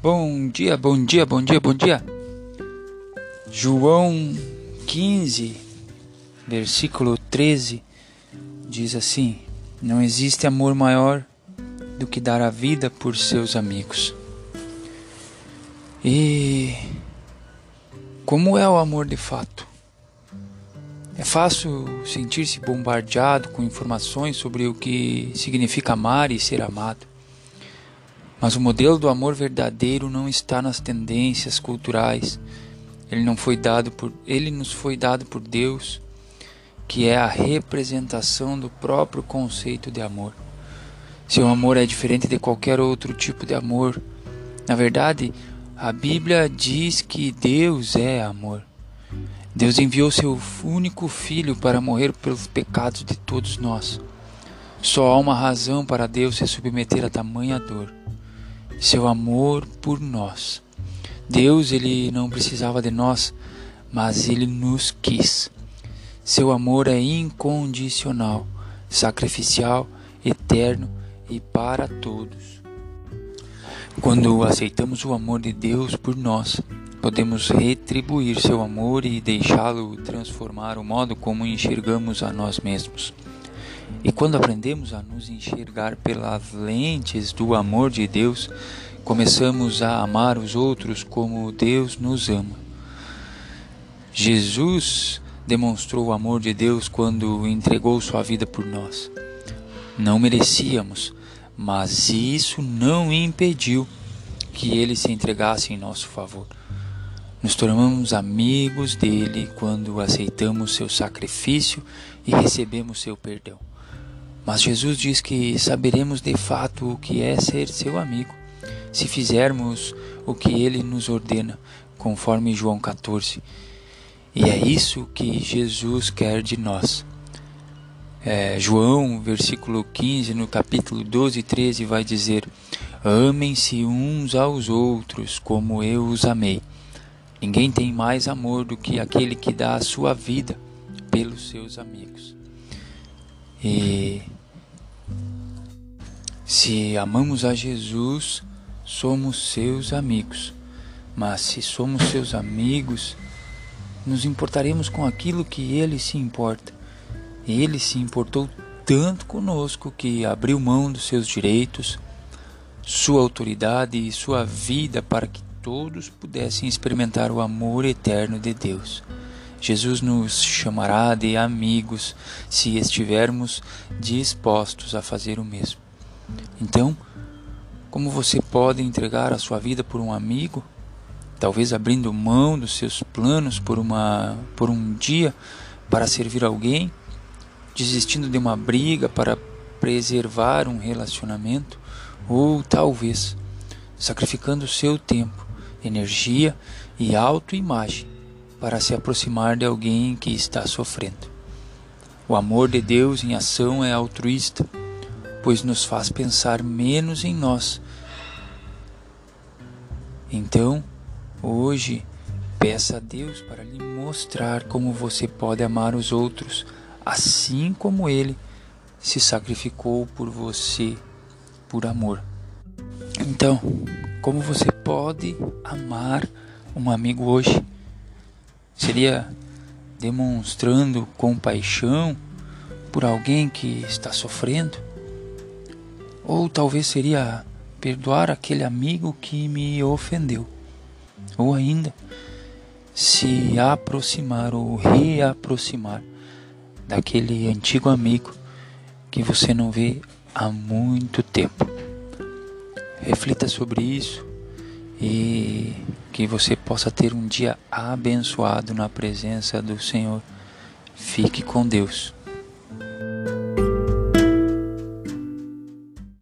Bom dia, bom dia, bom dia, bom dia. João 15, versículo 13 diz assim: Não existe amor maior do que dar a vida por seus amigos. E como é o amor de fato? É fácil sentir-se bombardeado com informações sobre o que significa amar e ser amado. Mas o modelo do amor verdadeiro não está nas tendências culturais. Ele não foi dado por ele nos foi dado por Deus, que é a representação do próprio conceito de amor. Seu amor é diferente de qualquer outro tipo de amor. Na verdade, a Bíblia diz que Deus é amor. Deus enviou seu único filho para morrer pelos pecados de todos nós. Só há uma razão para Deus se submeter a tamanha dor: seu amor por nós. Deus, ele não precisava de nós, mas ele nos quis. Seu amor é incondicional, sacrificial, eterno e para todos. Quando aceitamos o amor de Deus por nós, podemos retribuir seu amor e deixá-lo transformar o modo como enxergamos a nós mesmos. E quando aprendemos a nos enxergar pelas lentes do amor de Deus, começamos a amar os outros como Deus nos ama. Jesus demonstrou o amor de Deus quando entregou sua vida por nós. Não merecíamos, mas isso não impediu que ele se entregasse em nosso favor. Nos tornamos amigos dele quando aceitamos seu sacrifício e recebemos seu perdão. Mas Jesus diz que saberemos de fato o que é ser seu amigo se fizermos o que ele nos ordena, conforme João 14. E é isso que Jesus quer de nós. É, João, versículo 15, no capítulo 12 e 13, vai dizer: Amem-se uns aos outros como eu os amei. Ninguém tem mais amor do que aquele que dá a sua vida pelos seus amigos. E se amamos a Jesus, somos seus amigos. Mas se somos seus amigos, nos importaremos com aquilo que ele se importa. Ele se importou tanto conosco que abriu mão dos seus direitos, sua autoridade e sua vida para que todos pudessem experimentar o amor eterno de Deus. Jesus nos chamará de amigos se estivermos dispostos a fazer o mesmo. Então, como você pode entregar a sua vida por um amigo, talvez abrindo mão dos seus planos por uma por um dia para servir alguém, desistindo de uma briga para preservar um relacionamento, ou talvez sacrificando seu tempo energia e autoimagem para se aproximar de alguém que está sofrendo. O amor de Deus em ação é altruísta, pois nos faz pensar menos em nós. Então, hoje, peça a Deus para lhe mostrar como você pode amar os outros, assim como Ele se sacrificou por você, por amor. Então, como você pode amar um amigo hoje? Seria demonstrando compaixão por alguém que está sofrendo? Ou talvez seria perdoar aquele amigo que me ofendeu? Ou ainda, se aproximar ou reaproximar daquele antigo amigo que você não vê há muito tempo. Reflita sobre isso e que você possa ter um dia abençoado na presença do Senhor. Fique com Deus.